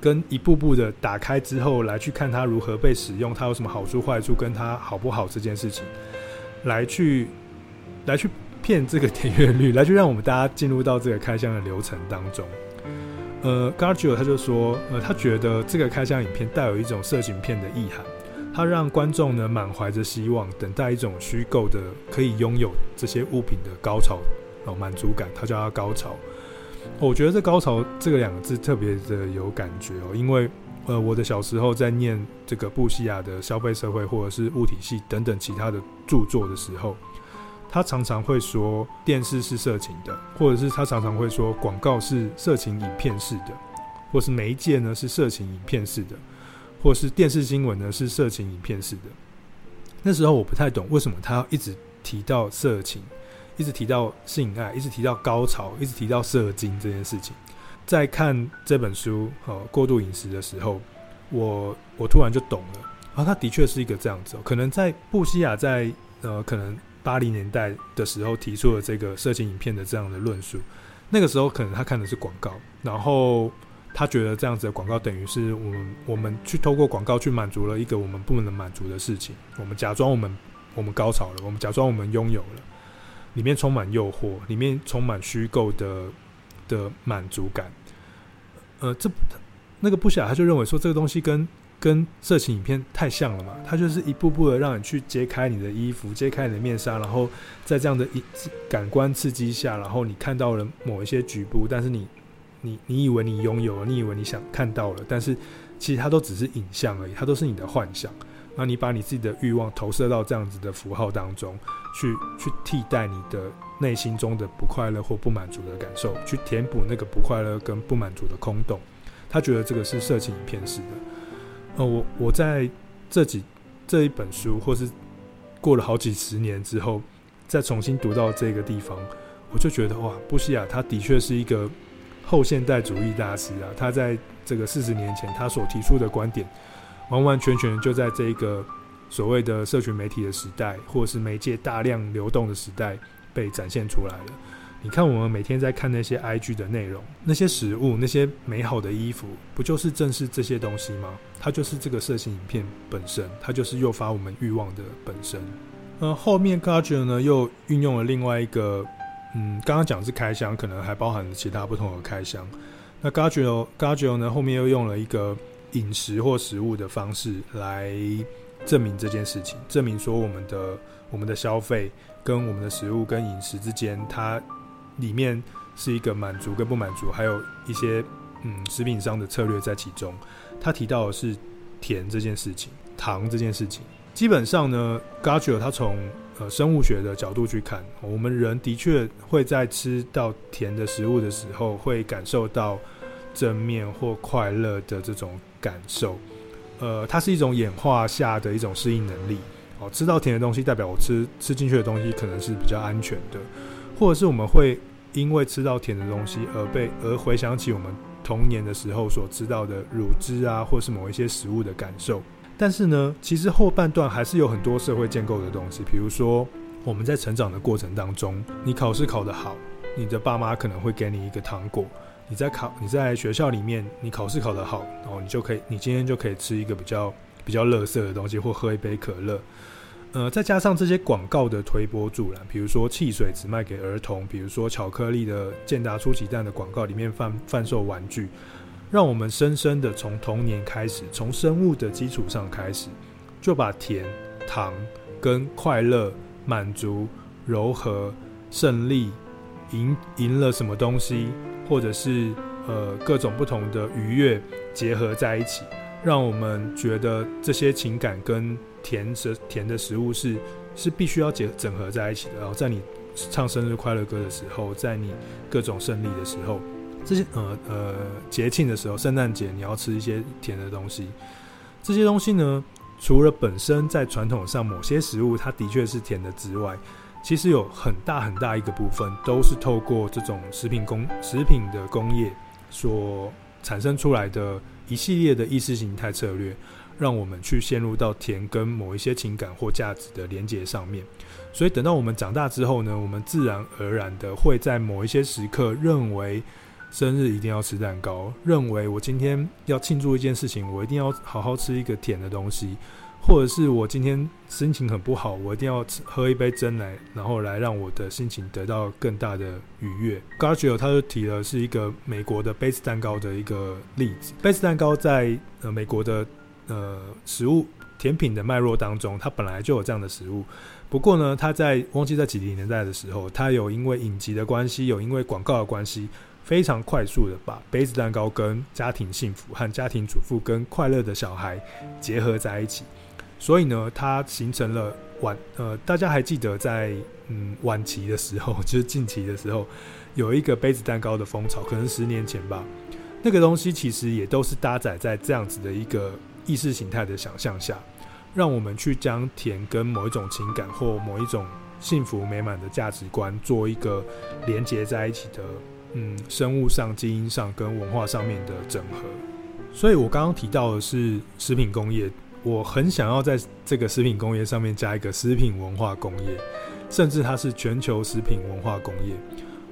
跟一步步的打开之后，来去看它如何被使用，它有什么好处坏处，跟它好不好这件事情，来去来去骗这个点阅率，来去让我们大家进入到这个开箱的流程当中。呃，Gargio 他就说，呃，他觉得这个开箱影片带有一种色情片的意涵，他让观众呢满怀着希望，等待一种虚构的可以拥有这些物品的高潮哦，满足感，他叫它高潮。我觉得这“高潮”这个两个字特别的有感觉哦，因为呃，我的小时候在念这个布西亚的消费社会或者是物体系等等其他的著作的时候，他常常会说电视是色情的，或者是他常常会说广告是色情影片式的，或是媒介呢是色情影片式的，或是电视新闻呢是色情影片式的。那时候我不太懂为什么他要一直提到色情。一直提到性爱，一直提到高潮，一直提到射精这件事情。在看这本书《呃过度饮食》的时候，我我突然就懂了啊，他的确是一个这样子。可能在布西亚在呃可能八零年代的时候提出了这个色情影片的这样的论述，那个时候可能他看的是广告，然后他觉得这样子的广告等于是我们我们去透过广告去满足了一个我们不能满足的事情，我们假装我们我们高潮了，我们假装我们拥有了。里面充满诱惑，里面充满虚构的的满足感。呃，这那个不晓他就认为说，这个东西跟跟色情影片太像了嘛，他就是一步步的让你去揭开你的衣服，揭开你的面纱，然后在这样的一感官刺激下，然后你看到了某一些局部，但是你你你以为你拥有了，你以为你想看到了，但是其实它都只是影像而已，它都是你的幻想。那你把你自己的欲望投射到这样子的符号当中，去去替代你的内心中的不快乐或不满足的感受，去填补那个不快乐跟不满足的空洞。他觉得这个是色情影片式的。呃，我我在这几这一本书，或是过了好几十年之后，再重新读到这个地方，我就觉得哇，布西亚他的确是一个后现代主义大师啊。他在这个四十年前他所提出的观点。完完全全就在这一个所谓的社群媒体的时代，或者是媒介大量流动的时代被展现出来了。你看，我们每天在看那些 IG 的内容，那些食物，那些美好的衣服，不就是正是这些东西吗？它就是这个色情影片本身，它就是诱发我们欲望的本身。那，后面 Gargio 呢又运用了另外一个，嗯，刚刚讲是开箱，可能还包含其他不同的开箱。那 Gargio Gargio 呢后面又用了一个。饮食或食物的方式来证明这件事情，证明说我们的我们的消费跟我们的食物跟饮食之间，它里面是一个满足跟不满足，还有一些嗯食品商的策略在其中。他提到的是甜这件事情，糖这件事情。基本上呢，Gargio 他从呃生物学的角度去看，我们人的确会在吃到甜的食物的时候，会感受到正面或快乐的这种感受。呃，它是一种演化下的一种适应能力。哦，吃到甜的东西，代表我吃吃进去的东西可能是比较安全的，或者是我们会因为吃到甜的东西而被而回想起我们童年的时候所知道的乳汁啊，或是某一些食物的感受。但是呢，其实后半段还是有很多社会建构的东西，比如说我们在成长的过程当中，你考试考得好，你的爸妈可能会给你一个糖果；你在考你在学校里面，你考试考得好，然后你就可以，你今天就可以吃一个比较比较乐色的东西，或喝一杯可乐。呃，再加上这些广告的推波助澜，比如说汽水只卖给儿童，比如说巧克力的健达出奇蛋的广告里面贩贩售玩具，让我们深深的从童年开始，从生物的基础上开始，就把甜、糖跟快乐、满足、柔和、胜利、赢赢了什么东西，或者是呃各种不同的愉悦结合在一起，让我们觉得这些情感跟甜食甜的食物是是必须要结整合在一起的。然后在你唱生日快乐歌的时候，在你各种胜利的时候，这些呃呃节庆的时候，圣诞节你要吃一些甜的东西。这些东西呢，除了本身在传统上某些食物它的确是甜的之外，其实有很大很大一个部分都是透过这种食品工食品的工业所产生出来的一系列的意识形态策略。让我们去陷入到甜跟某一些情感或价值的连接上面，所以等到我们长大之后呢，我们自然而然的会在某一些时刻认为生日一定要吃蛋糕，认为我今天要庆祝一件事情，我一定要好好吃一个甜的东西，或者是我今天心情很不好，我一定要喝一杯珍奶，然后来让我的心情得到更大的愉悦。g a r g i o 他就提了是一个美国的杯子蛋糕的一个例子，杯子蛋糕在呃美国的。呃，食物甜品的脉络当中，它本来就有这样的食物。不过呢，它在忘记在几零年代的时候，它有因为影集的关系，有因为广告的关系，非常快速的把杯子蛋糕跟家庭幸福和家庭主妇跟快乐的小孩结合在一起。所以呢，它形成了晚呃，大家还记得在嗯晚期的时候，就是近期的时候，有一个杯子蛋糕的风潮，可能十年前吧。那个东西其实也都是搭载在这样子的一个。意识形态的想象下，让我们去将甜跟某一种情感或某一种幸福美满的价值观做一个连接在一起的，嗯，生物上、基因上跟文化上面的整合。所以我刚刚提到的是食品工业，我很想要在这个食品工业上面加一个食品文化工业，甚至它是全球食品文化工业。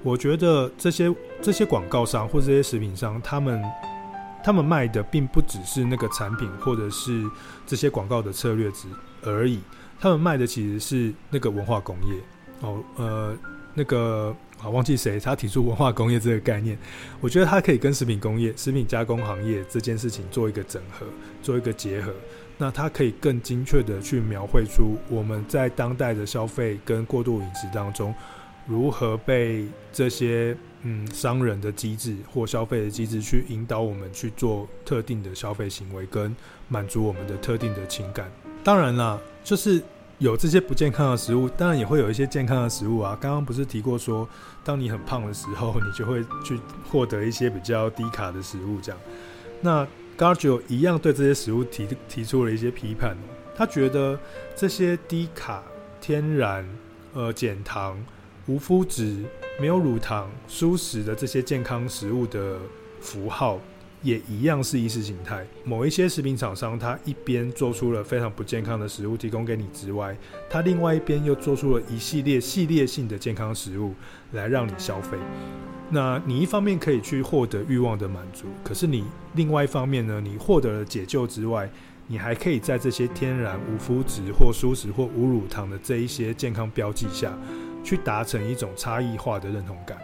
我觉得这些这些广告商或这些食品商，他们。他们卖的并不只是那个产品，或者是这些广告的策略值而已。他们卖的其实是那个文化工业。哦，呃，那个啊，忘记谁他提出文化工业这个概念。我觉得它可以跟食品工业、食品加工行业这件事情做一个整合，做一个结合。那它可以更精确的去描绘出我们在当代的消费跟过度饮食当中，如何被这些。嗯，商人的机制或消费的机制去引导我们去做特定的消费行为，跟满足我们的特定的情感。当然啦，就是有这些不健康的食物，当然也会有一些健康的食物啊。刚刚不是提过说，当你很胖的时候，你就会去获得一些比较低卡的食物，这样。那 Gargio 一样对这些食物提提出了一些批判，他觉得这些低卡、天然、呃减糖、无麸质。没有乳糖、蔬食的这些健康食物的符号，也一样是意识形态。某一些食品厂商，他一边做出了非常不健康的食物提供给你之外，他另外一边又做出了一系列系列性的健康食物来让你消费。那你一方面可以去获得欲望的满足，可是你另外一方面呢，你获得了解救之外，你还可以在这些天然无麸质或蔬食或无乳糖的这一些健康标记下。去达成一种差异化的认同感，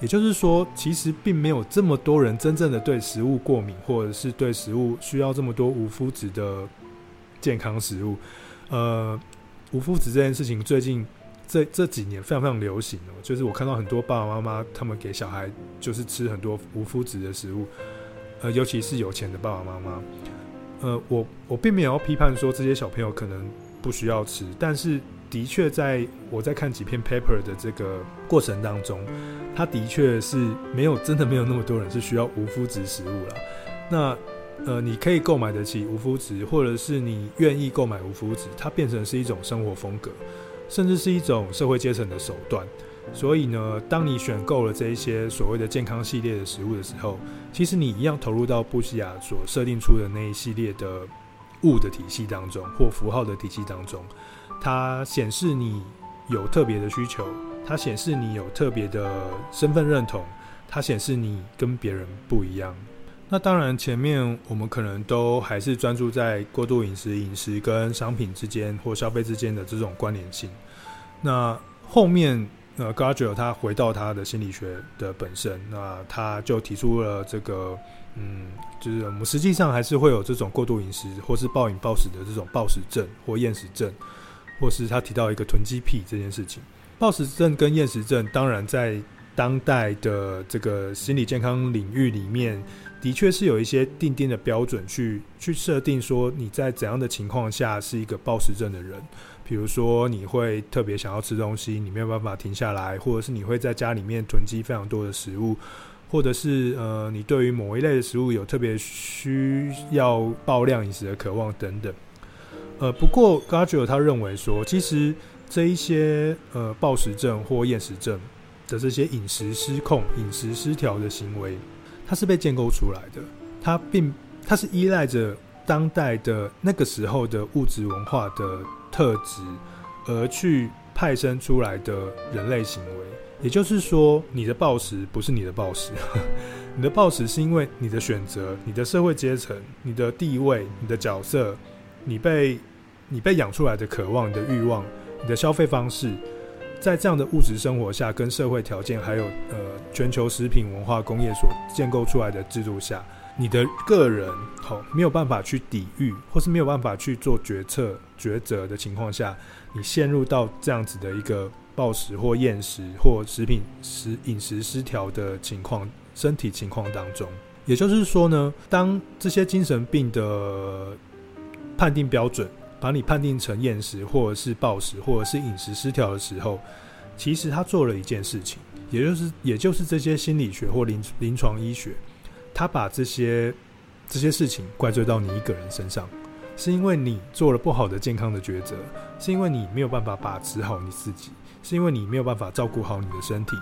也就是说，其实并没有这么多人真正的对食物过敏，或者是对食物需要这么多无麸质的健康食物。呃，无麸质这件事情最近这这几年非常非常流行哦，就是我看到很多爸爸妈妈他们给小孩就是吃很多无麸质的食物，呃，尤其是有钱的爸爸妈妈。呃，我我并没有要批判说这些小朋友可能不需要吃，但是。的确在我在看几篇 paper 的这个过程当中，它的确是没有真的没有那么多人是需要无麸质食物了。那呃，你可以购买得起无麸质，或者是你愿意购买无麸质，它变成是一种生活风格，甚至是一种社会阶层的手段。所以呢，当你选购了这一些所谓的健康系列的食物的时候，其实你一样投入到布西亚所设定出的那一系列的物的体系当中，或符号的体系当中，它显示你有特别的需求，它显示你有特别的身份认同，它显示你跟别人不一样。那当然，前面我们可能都还是专注在过度饮食、饮食跟商品之间或消费之间的这种关联性。那后面，呃，Gardner 他回到他的心理学的本身，那他就提出了这个，嗯，就是我们实际上还是会有这种过度饮食或是暴饮暴食的这种暴食症或厌食症，或是他提到一个囤积癖这件事情。暴食症跟厌食症，当然在当代的这个心理健康领域里面。的确是有一些定定的标准去去设定说你在怎样的情况下是一个暴食症的人，比如说你会特别想要吃东西，你没有办法停下来，或者是你会在家里面囤积非常多的食物，或者是呃你对于某一类的食物有特别需要爆量饮食的渴望等等。呃，不过 Gardner 他认为说，其实这一些呃暴食症或厌食症的这些饮食失控、饮食失调的行为。它是被建构出来的，它并它是依赖着当代的那个时候的物质文化的特质而去派生出来的人类行为。也就是说，你的暴食不是你的暴食，你的暴食是因为你的选择、你的社会阶层、你的地位、你的角色、你被你被养出来的渴望、你的欲望、你的消费方式。在这样的物质生活下，跟社会条件，还有呃全球食品文化工业所建构出来的制度下，你的个人好、哦、没有办法去抵御，或是没有办法去做决策抉择的情况下，你陷入到这样子的一个暴食或厌食或食品食饮食失调的情况，身体情况当中。也就是说呢，当这些精神病的判定标准。把你判定成厌食，或者是暴食，或者是饮食失调的时候，其实他做了一件事情，也就是也就是这些心理学或临临床医学，他把这些这些事情怪罪到你一个人身上，是因为你做了不好的健康的抉择，是因为你没有办法把持好你自己，是因为你没有办法照顾好你的身体，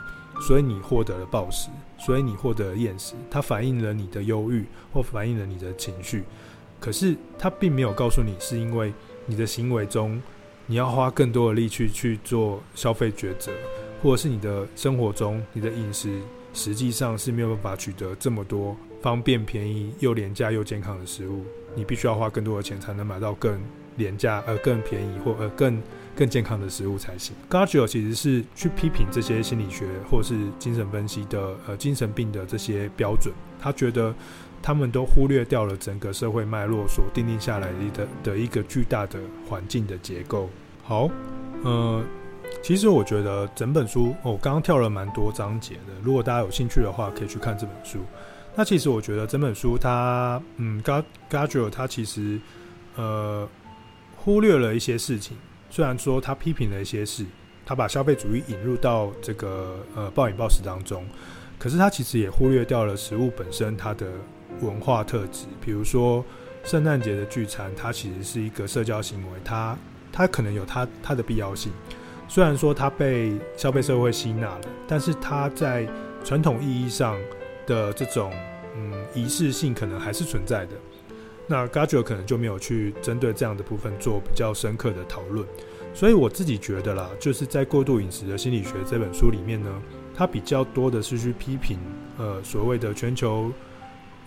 所以你获得了暴食，所以你获得了厌食，它反映了你的忧郁或反映了你的情绪。可是他并没有告诉你，是因为你的行为中，你要花更多的力气去做消费抉择，或者是你的生活中，你的饮食实际上是没有办法取得这么多方便、便宜又廉价又健康的食物，你必须要花更多的钱才能买到更廉价、呃更便宜或呃更更健康的食物才行。Gardner 其实是去批评这些心理学或是精神分析的呃精神病的这些标准，他觉得。他们都忽略掉了整个社会脉络所订定下来的的一个巨大的环境的结构。好，呃，其实我觉得整本书，我刚刚跳了蛮多章节的。如果大家有兴趣的话，可以去看这本书。那其实我觉得整本书它，嗯，Gardner 他其实呃忽略了一些事情。虽然说他批评了一些事，他把消费主义引入到这个呃暴饮暴食当中，可是他其实也忽略掉了食物本身它的。文化特质，比如说圣诞节的聚餐，它其实是一个社交行为，它它可能有它它的必要性。虽然说它被消费社会吸纳了，但是它在传统意义上的这种嗯仪式性可能还是存在的。那 Gardner 可能就没有去针对这样的部分做比较深刻的讨论。所以我自己觉得啦，就是在《过度饮食的心理学》这本书里面呢，它比较多的是去批评呃所谓的全球。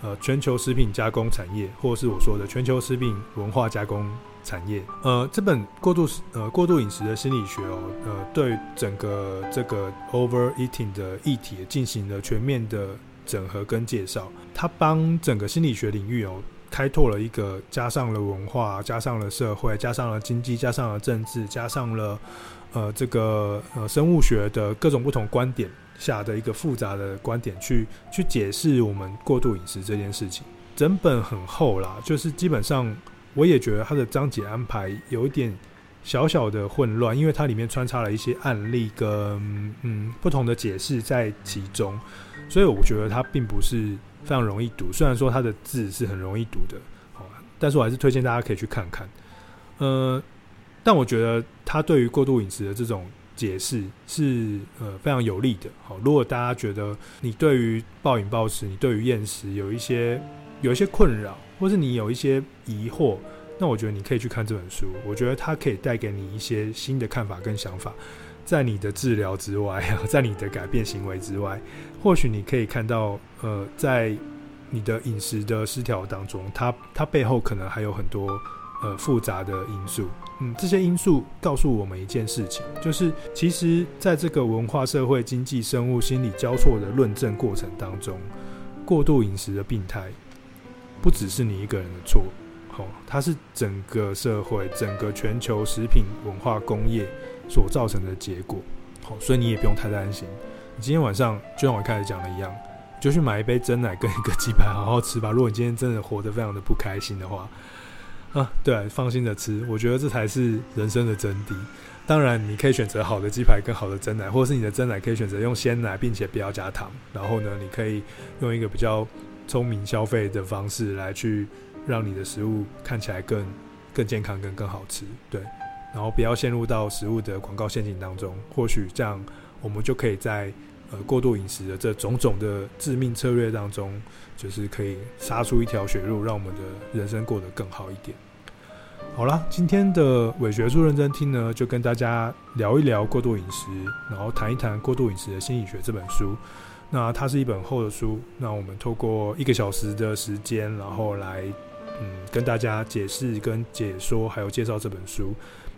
呃，全球食品加工产业，或是我说的全球食品文化加工产业。呃，这本过度呃过度饮食的心理学哦，呃，对整个这个 overeating 的议题进行了全面的整合跟介绍。它帮整个心理学领域哦，开拓了一个加上了文化，加上了社会，加上了经济，加上了政治，加上了呃这个呃生物学的各种不同观点。下的一个复杂的观点去去解释我们过度饮食这件事情，整本很厚啦，就是基本上我也觉得它的章节安排有一点小小的混乱，因为它里面穿插了一些案例跟嗯不同的解释在其中，所以我觉得它并不是非常容易读。虽然说它的字是很容易读的，好但是我还是推荐大家可以去看看。呃，但我觉得它对于过度饮食的这种解释是呃非常有利的。好，如果大家觉得你对于暴饮暴食，你对于厌食有一些有一些困扰，或是你有一些疑惑，那我觉得你可以去看这本书。我觉得它可以带给你一些新的看法跟想法，在你的治疗之外，在你的改变行为之外，或许你可以看到呃，在你的饮食的失调当中，它它背后可能还有很多。呃，复杂的因素，嗯，这些因素告诉我们一件事情，就是其实在这个文化、社会、经济、生物、心理交错的论证过程当中，过度饮食的病态不只是你一个人的错，好，它是整个社会、整个全球食品文化工业所造成的结果，好，所以你也不用太担心。你今天晚上就像我开始讲的一样，就去买一杯真奶跟一个鸡排好好吃吧。如果你今天真的活得非常的不开心的话。啊，对，放心的吃，我觉得这才是人生的真谛。当然，你可以选择好的鸡排跟好的蒸奶，或者是你的蒸奶可以选择用鲜奶，并且不要加糖。然后呢，你可以用一个比较聪明消费的方式来去让你的食物看起来更更健康、更更好吃。对，然后不要陷入到食物的广告陷阱当中。或许这样，我们就可以在呃过度饮食的这种种的致命策略当中，就是可以杀出一条血路，让我们的人生过得更好一点。好啦，今天的伪学术认真听呢，就跟大家聊一聊过度饮食，然后谈一谈过度饮食的心理学这本书。那它是一本厚的书，那我们透过一个小时的时间，然后来嗯跟大家解释、跟解说，还有介绍这本书。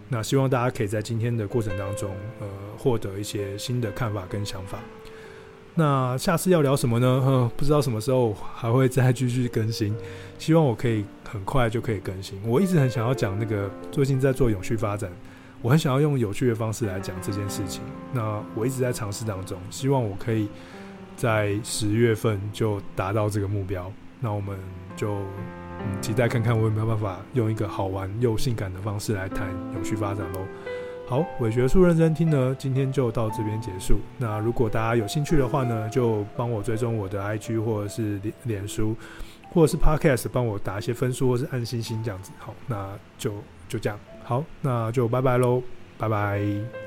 那希望大家可以在今天的过程当中，呃，获得一些新的看法跟想法。那下次要聊什么呢？呵，不知道什么时候还会再继续更新，希望我可以很快就可以更新。我一直很想要讲那个最近在做永续发展，我很想要用有趣的方式来讲这件事情。那我一直在尝试当中，希望我可以在十月份就达到这个目标。那我们就嗯期待看看我有没有办法用一个好玩又性感的方式来谈永续发展喽。好，伪学术认真听呢，今天就到这边结束。那如果大家有兴趣的话呢，就帮我追踪我的 IG 或者是脸脸书，或者是 Podcast，帮我打一些分数或是按星星这样子。好，那就就这样。好，那就拜拜喽，拜拜。